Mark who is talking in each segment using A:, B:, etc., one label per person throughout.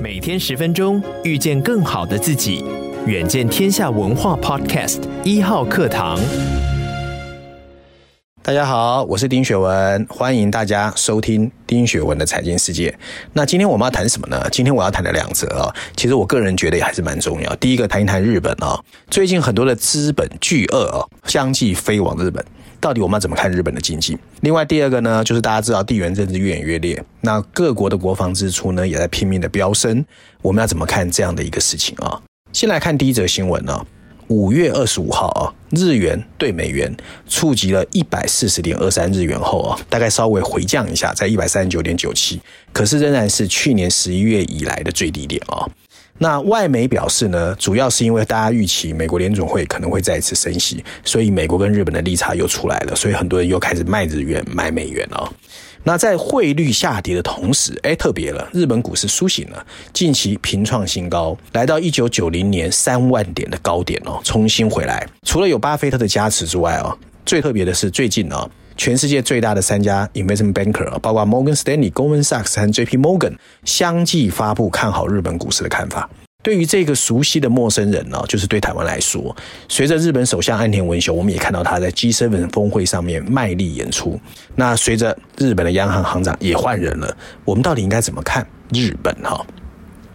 A: 每天十分钟，遇见更好的自己。远见天下文化 Podcast 一号课堂。
B: 大家好，我是丁学文，欢迎大家收听丁学文的财经世界。那今天我们要谈什么呢？今天我要谈的两则啊，其实我个人觉得也还是蛮重要。第一个，谈一谈日本啊，最近很多的资本巨鳄啊，相继飞往日本。到底我们要怎么看日本的经济？另外第二个呢，就是大家知道地缘政治越演越烈，那各国的国防支出呢也在拼命的飙升，我们要怎么看这样的一个事情啊？先来看第一则新闻呢，五月二十五号啊，日元对美元触及了一百四十点二三日元后啊，大概稍微回降一下，在一百三十九点九七，可是仍然是去年十一月以来的最低点啊。那外媒表示呢，主要是因为大家预期美国联准会可能会再次升息，所以美国跟日本的利差又出来了，所以很多人又开始卖日元买美元哦。那在汇率下跌的同时，哎，特别了，日本股市苏醒了，近期频创新高，来到一九九零年三万点的高点哦，重新回来。除了有巴菲特的加持之外哦，最特别的是最近哦。全世界最大的三家 investment banker，包括 Morgan Stanley、Goldman Sachs 和 JP Morgan，相继发布看好日本股市的看法。对于这个熟悉的陌生人呢，就是对台湾来说，随着日本首相岸田文雄，我们也看到他在 G7 峰会上面卖力演出。那随着日本的央行行长也换人了，我们到底应该怎么看日本？哈？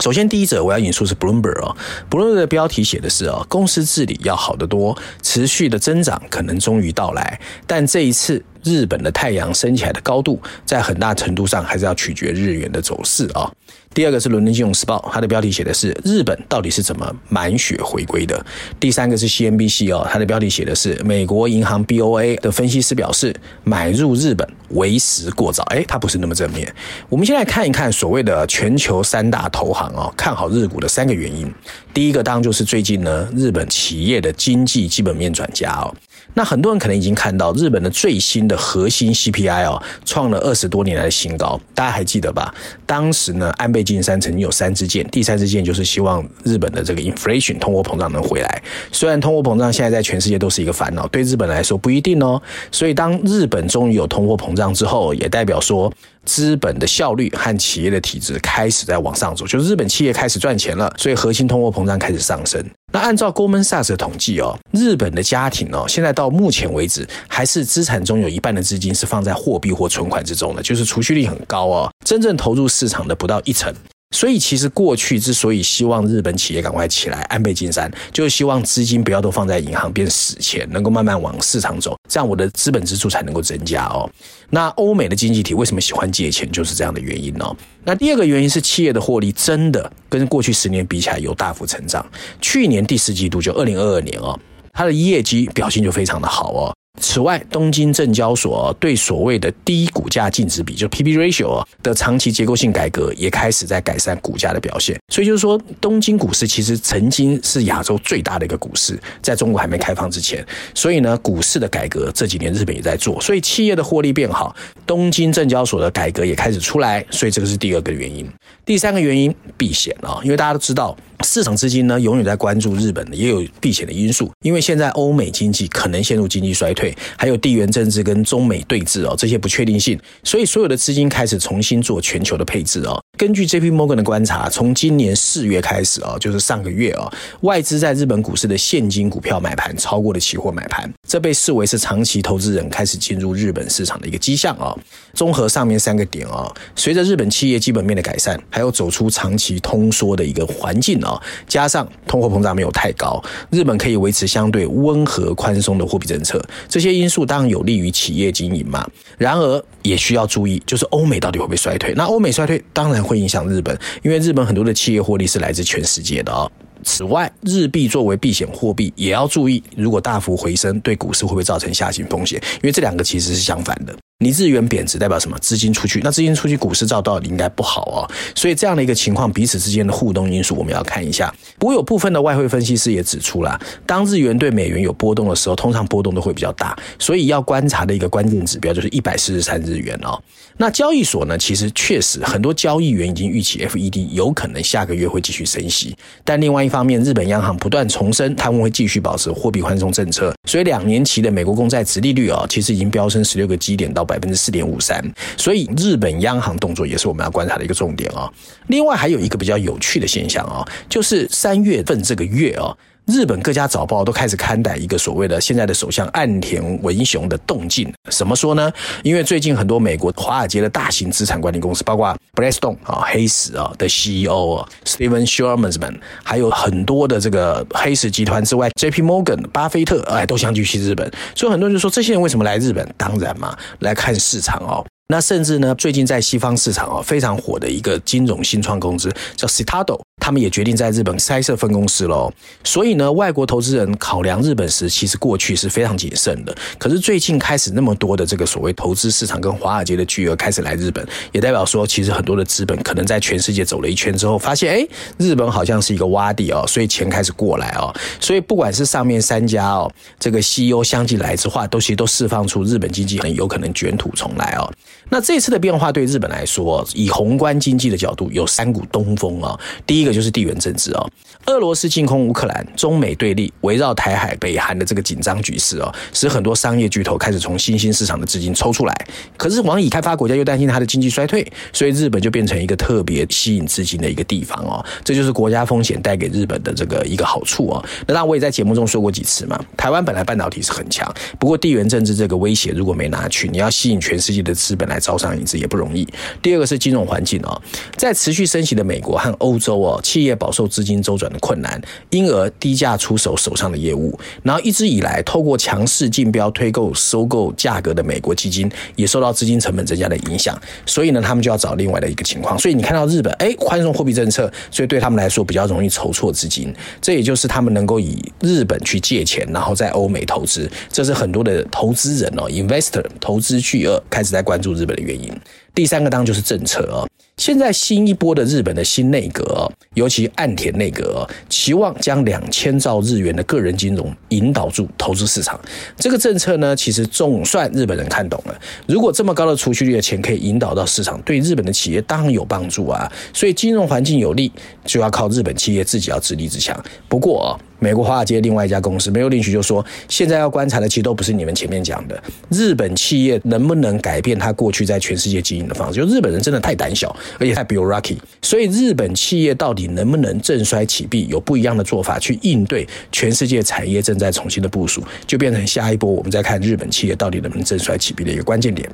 B: 首先，第一者我要引述是 Bloomberg 哦，Bloomberg 的标题写的是哦，公司治理要好得多，持续的增长可能终于到来，但这一次。日本的太阳升起来的高度，在很大程度上还是要取决日元的走势啊。第二个是《伦敦金融时报》，它的标题写的是“日本到底是怎么满血回归的”。第三个是 CNBC 哦，它的标题写的是“美国银行 BOA 的分析师表示，买入日本为时过早”。诶，它不是那么正面。我们先来看一看所谓的全球三大投行哦，看好日股的三个原因。第一个当然就是最近呢，日本企业的经济基本面转佳哦。那很多人可能已经看到日本的最新的核心 CPI 哦，创了二十多年来的新高，大家还记得吧？当时呢，安倍晋三曾经有三支箭，第三支箭就是希望日本的这个 inflation 通货膨胀能回来。虽然通货膨胀现在在全世界都是一个烦恼，对日本来说不一定哦。所以当日本终于有通货膨胀之后，也代表说。资本的效率和企业的体质开始在往上走，就是日本企业开始赚钱了，所以核心通货膨胀开始上升。那按照 Goldman Sachs 的统计哦，日本的家庭哦，现在到目前为止还是资产中有一半的资金是放在货币或存款之中的，就是储蓄率很高哦，真正投入市场的不到一成。所以，其实过去之所以希望日本企业赶快起来，安倍晋三就是希望资金不要都放在银行变死钱，能够慢慢往市场走，这样我的资本支出才能够增加哦。那欧美的经济体为什么喜欢借钱，就是这样的原因哦。那第二个原因是企业的获利真的跟过去十年比起来有大幅成长，去年第四季度就二零二二年哦，它的业绩表现就非常的好哦。此外，东京证交所对所谓的低股价净值比，就 P/B ratio 的长期结构性改革，也开始在改善股价的表现。所以就是说，东京股市其实曾经是亚洲最大的一个股市，在中国还没开放之前。所以呢，股市的改革这几年日本也在做，所以企业的获利变好，东京证交所的改革也开始出来。所以这个是第二个原因。第三个原因，避险啊，因为大家都知道。市场资金呢，永远在关注日本的，也有避险的因素。因为现在欧美经济可能陷入经济衰退，还有地缘政治跟中美对峙哦，这些不确定性，所以所有的资金开始重新做全球的配置哦。根据 JP Morgan 的观察，从今年四月开始哦，就是上个月哦，外资在日本股市的现金股票买盘超过了期货买盘，这被视为是长期投资人开始进入日本市场的一个迹象哦。综合上面三个点哦，随着日本企业基本面的改善，还有走出长期通缩的一个环境哦，加上通货膨胀没有太高，日本可以维持相对温和宽松的货币政策，这些因素当然有利于企业经营嘛。然而也需要注意，就是欧美到底会不会衰退？那欧美衰退当然。会影响日本，因为日本很多的企业获利是来自全世界的哦。此外，日币作为避险货币，也要注意，如果大幅回升，对股市会不会造成下行风险？因为这两个其实是相反的。你日元贬值代表什么？资金出去，那资金出去，股市照道理应该不好哦。所以这样的一个情况，彼此之间的互动因素，我们要看一下。不过有部分的外汇分析师也指出了，当日元对美元有波动的时候，通常波动都会比较大。所以要观察的一个关键指标就是一百四十三日元哦。那交易所呢，其实确实很多交易员已经预期 FED 有可能下个月会继续升息。但另外一方面，日本央行不断重申他们会继续保持货币宽松政策，所以两年期的美国公债殖利率啊，其实已经飙升十六个基点到。百分之四点五三，所以日本央行动作也是我们要观察的一个重点啊。另外还有一个比较有趣的现象啊，就是三月份这个月啊。日本各家早报都开始刊载一个所谓的现在的首相岸田文雄的动静。怎么说呢？因为最近很多美国华尔街的大型资产管理公司，包括 b l a s t o n e 啊、黑石啊的 CEO 啊 Steven Schwarzman，还有很多的这个黑石集团之外，JP Morgan、巴菲特哎都相继去日本。所以很多人就说，这些人为什么来日本？当然嘛，来看市场哦。那甚至呢，最近在西方市场啊非常火的一个金融新创公司叫 Citadel，他们也决定在日本开设分公司喽。所以呢，外国投资人考量日本时，其实过去是非常谨慎的。可是最近开始那么多的这个所谓投资市场跟华尔街的巨额开始来日本，也代表说，其实很多的资本可能在全世界走了一圈之后，发现哎，日本好像是一个洼地哦，所以钱开始过来哦。所以不管是上面三家哦，这个 CEO 相继来之话，都其实都释放出日本经济很有可能卷土重来哦。那这次的变化对日本来说，以宏观经济的角度，有三股东风啊。第一个就是地缘政治啊，俄罗斯进攻乌克兰，中美对立，围绕台海、北韩的这个紧张局势啊，使很多商业巨头开始从新兴市场的资金抽出来。可是往已开发国家又担心它的经济衰退，所以日本就变成一个特别吸引资金的一个地方哦。这就是国家风险带给日本的这个一个好处啊。那当然我也在节目中说过几次嘛，台湾本来半导体是很强，不过地缘政治这个威胁如果没拿去，你要吸引全世界的资本来。招商引资也不容易。第二个是金融环境啊，在持续升息的美国和欧洲哦，企业饱受资金周转的困难，因而低价出手手上的业务。然后一直以来，透过强势竞标推购收购价格的美国基金，也受到资金成本增加的影响。所以呢，他们就要找另外的一个情况。所以你看到日本哎，宽松货币政策，所以对他们来说比较容易筹措资金。这也就是他们能够以日本去借钱，然后在欧美投资。这是很多的投资人哦，investor 投资巨鳄开始在关注日本的原因。第三个当然就是政策哦。现在新一波的日本的新内阁，尤其岸田内阁，期望将两千兆日元的个人金融引导住投资市场。这个政策呢，其实总算日本人看懂了。如果这么高的储蓄率的钱可以引导到市场，对日本的企业当然有帮助啊。所以金融环境有利，就要靠日本企业自己要自立自强。不过哦。美国华尔街另外一家公司没有领取就说：“现在要观察的其实都不是你们前面讲的日本企业能不能改变他过去在全世界经营的方式。就日本人真的太胆小，而且太 bureaucratic，所以日本企业到底能不能振衰起弊，有不一样的做法去应对全世界产业正在重新的部署，就变成下一波我们再看日本企业到底能不能振衰起弊的一个关键点。”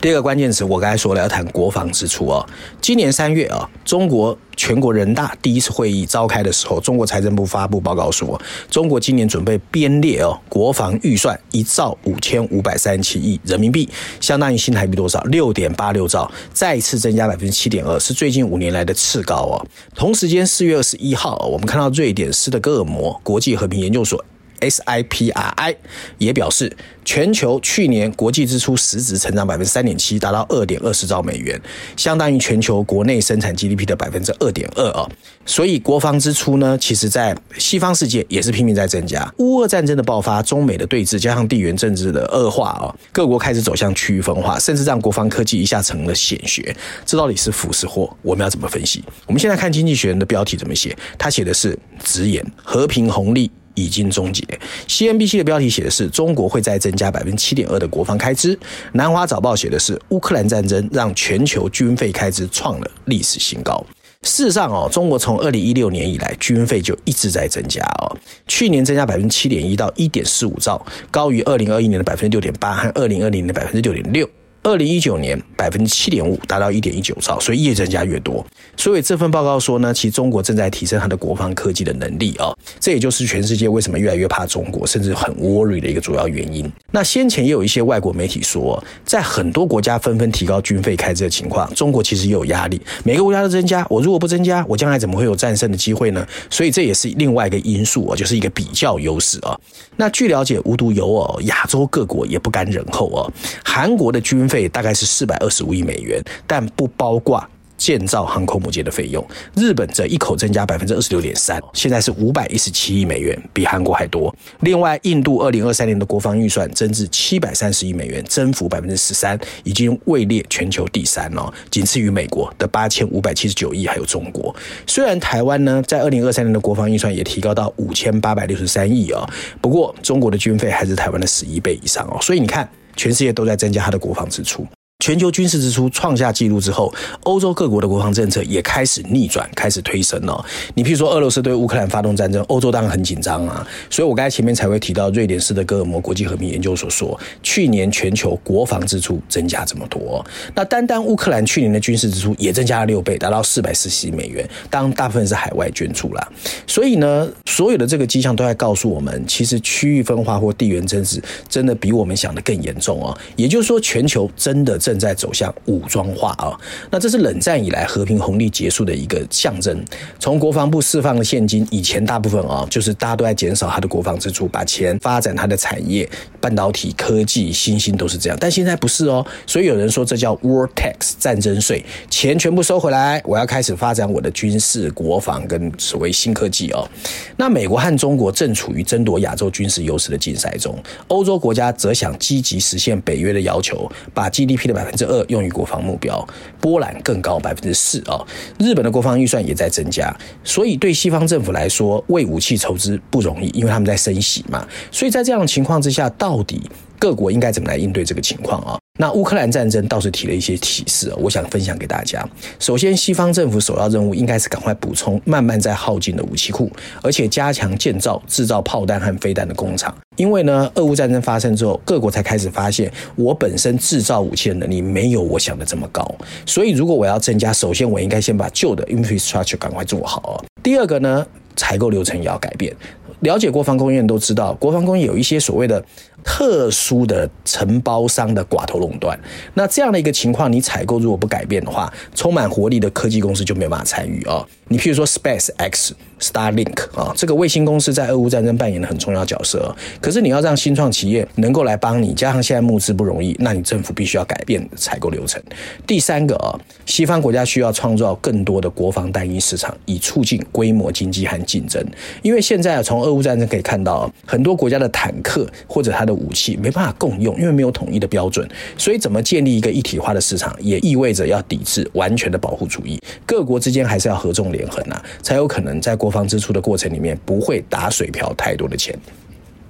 B: 第二个关键词，我刚才说了要谈国防支出哦。今年三月啊，中国全国人大第一次会议召开的时候，中国财政部发布报告说，中国今年准备编列哦国防预算一兆五千五百三十七亿人民币，相当于新台币多少？六点八六兆，再一次增加百分之七点二，是最近五年来的次高哦。同时间，四月二十一号，我们看到瑞典斯德哥尔摩国际和平研究所。SIPRI 也表示，全球去年国际支出实质成长百分之三点七，达到二点二十兆美元，相当于全球国内生产 GDP 的百分之二点二啊。所以国防支出呢，其实在西方世界也是拼命在增加。乌俄战争的爆发，中美的对峙，加上地缘政治的恶化啊，各国开始走向区域分化，甚至让国防科技一下成了显学。这到底是福是祸？我们要怎么分析？我们现在看《经济学人》的标题怎么写，他写的是直言和平红利。已经终结。CNBC 的标题写的是中国会再增加百分之七点二的国防开支。南华早报写的是乌克兰战争让全球军费开支创了历史新高。事实上哦，中国从二零一六年以来军费就一直在增加哦，去年增加百分之七点一到一点四五兆，高于二零二一年的百分之六点八和二零二零年的百分之六点六。二零一九年百分之七点五，达到一点一九兆，所以越增加越多。所以这份报告说呢，其实中国正在提升它的国防科技的能力啊、哦，这也就是全世界为什么越来越怕中国，甚至很 worry 的一个主要原因。那先前也有一些外国媒体说，在很多国家纷纷提高军费开支的情况，中国其实也有压力。每个国家都增加，我如果不增加，我将来怎么会有战胜的机会呢？所以这也是另外一个因素啊，就是一个比较优势啊。那据了解，无独有偶，亚洲各国也不甘人后啊，韩国的军费。大概是四百二十五亿美元，但不包括。建造航空母舰的费用，日本则一口增加百分之二十六点三，现在是五百一十七亿美元，比韩国还多。另外，印度二零二三年的国防预算增至七百三十亿美元，增幅百分之十三，已经位列全球第三哦，仅次于美国的八千五百七十九亿，还有中国。虽然台湾呢，在二零二三年的国防预算也提高到五千八百六十三亿哦，不过中国的军费还是台湾的十一倍以上哦，所以你看，全世界都在增加它的国防支出。全球军事支出创下纪录之后，欧洲各国的国防政策也开始逆转，开始推升了。你譬如说，俄罗斯对乌克兰发动战争，欧洲当然很紧张啊。所以我刚才前面才会提到，瑞典斯德哥尔摩国际和平研究所说，去年全球国防支出增加这么多。那单单乌克兰去年的军事支出也增加了六倍，达到四百四十亿美元，当大部分是海外捐助啦。所以呢，所有的这个迹象都在告诉我们，其实区域分化或地缘政治真的比我们想的更严重啊。也就是说，全球真的正正在走向武装化啊，那这是冷战以来和平红利结束的一个象征。从国防部释放的现金，以前大部分啊，就是大家都在减少他的国防支出，把钱发展他的产业、半导体、科技、新兴都是这样。但现在不是哦，所以有人说这叫 war tax 战争税，钱全部收回来，我要开始发展我的军事、国防跟所谓新科技哦。那美国和中国正处于争夺亚洲军事优势的竞赛中，欧洲国家则想积极实现北约的要求，把 GDP 的百分之二用于国防目标，波兰更高百分之四啊。日本的国防预算也在增加，所以对西方政府来说，为武器筹资不容易，因为他们在升息嘛。所以在这样的情况之下，到底各国应该怎么来应对这个情况啊？那乌克兰战争倒是提了一些启示，我想分享给大家。首先，西方政府首要任务应该是赶快补充慢慢在耗尽的武器库，而且加强建造制造炮弹和飞弹的工厂。因为呢，俄乌战争发生之后，各国才开始发现，我本身制造武器的能力没有我想的这么高。所以，如果我要增加，首先我应该先把旧的 infrastructure 赶快做好。第二个呢，采购流程也要改变。了解国防工业都知道，国防工业有一些所谓的特殊的承包商的寡头垄断。那这样的一个情况，你采购如果不改变的话，充满活力的科技公司就没有办法参与啊。你譬如说 Space X。Starlink 啊，这个卫星公司在俄乌战争扮演了很重要角色。可是你要让新创企业能够来帮你，加上现在募资不容易，那你政府必须要改变采购流程。第三个啊，西方国家需要创造更多的国防单一市场，以促进规模经济和竞争。因为现在啊，从俄乌战争可以看到，很多国家的坦克或者它的武器没办法共用，因为没有统一的标准。所以怎么建立一个一体化的市场，也意味着要抵制完全的保护主义。各国之间还是要合纵连横啊，才有可能在国防支出的过程里面不会打水漂太多的钱。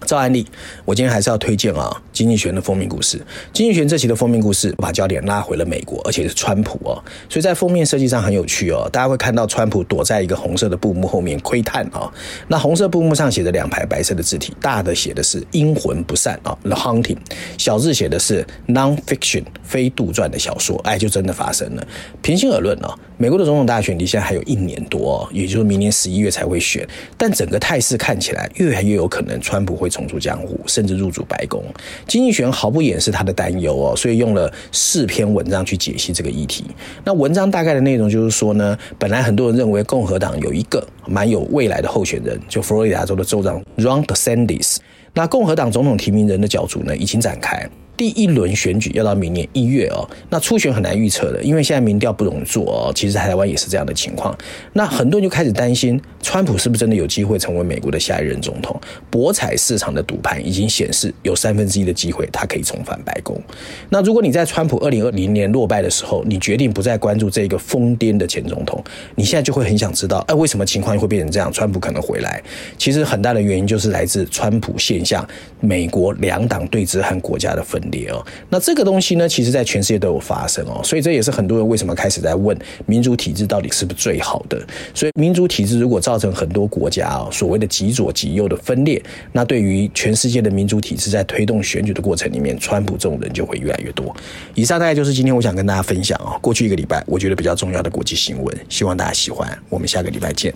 B: 照案例，我今天还是要推荐啊，《经济学人》的封面故事。《经济学》这期的封面故事把焦点拉回了美国，而且是川普哦，所以在封面设计上很有趣哦。大家会看到川普躲在一个红色的布幕后面窥探啊。那红色布幕上写着两排白色的字体，大的写的是“阴魂不散”啊，《The Haunting》；小字写的是 “Non-fiction”，非杜撰的小说。哎，就真的发生了。平心而论啊，美国的总统大选离现在还有一年多，也就是明年十一月才会选，但整个态势看起来越来越有可能川普会。重出江湖，甚至入主白宫。经济学毫不掩饰他的担忧哦，所以用了四篇文章去解析这个议题。那文章大概的内容就是说呢，本来很多人认为共和党有一个蛮有未来的候选人，就佛罗里达州的州长 Ron DeSantis。那共和党总统提名人的角逐呢，已经展开。第一轮选举要到明年一月哦，那初选很难预测的，因为现在民调不容易做哦。其实台湾也是这样的情况，那很多人就开始担心，川普是不是真的有机会成为美国的下一任总统？博彩市场的赌盘已经显示，有三分之一的机会他可以重返白宫。那如果你在川普二零二零年落败的时候，你决定不再关注这个疯癫的前总统，你现在就会很想知道，哎，为什么情况会变成这样？川普可能回来，其实很大的原因就是来自川普现象，美国两党对峙和国家的分裂。哦，那这个东西呢，其实在全世界都有发生哦，所以这也是很多人为什么开始在问民主体制到底是不是最好的。所以民主体制如果照造成很多国家啊所谓的极左极右的分裂，那对于全世界的民主体制在推动选举的过程里面，川普这种人就会越来越多。以上大概就是今天我想跟大家分享啊，过去一个礼拜我觉得比较重要的国际新闻，希望大家喜欢。我们下个礼拜见。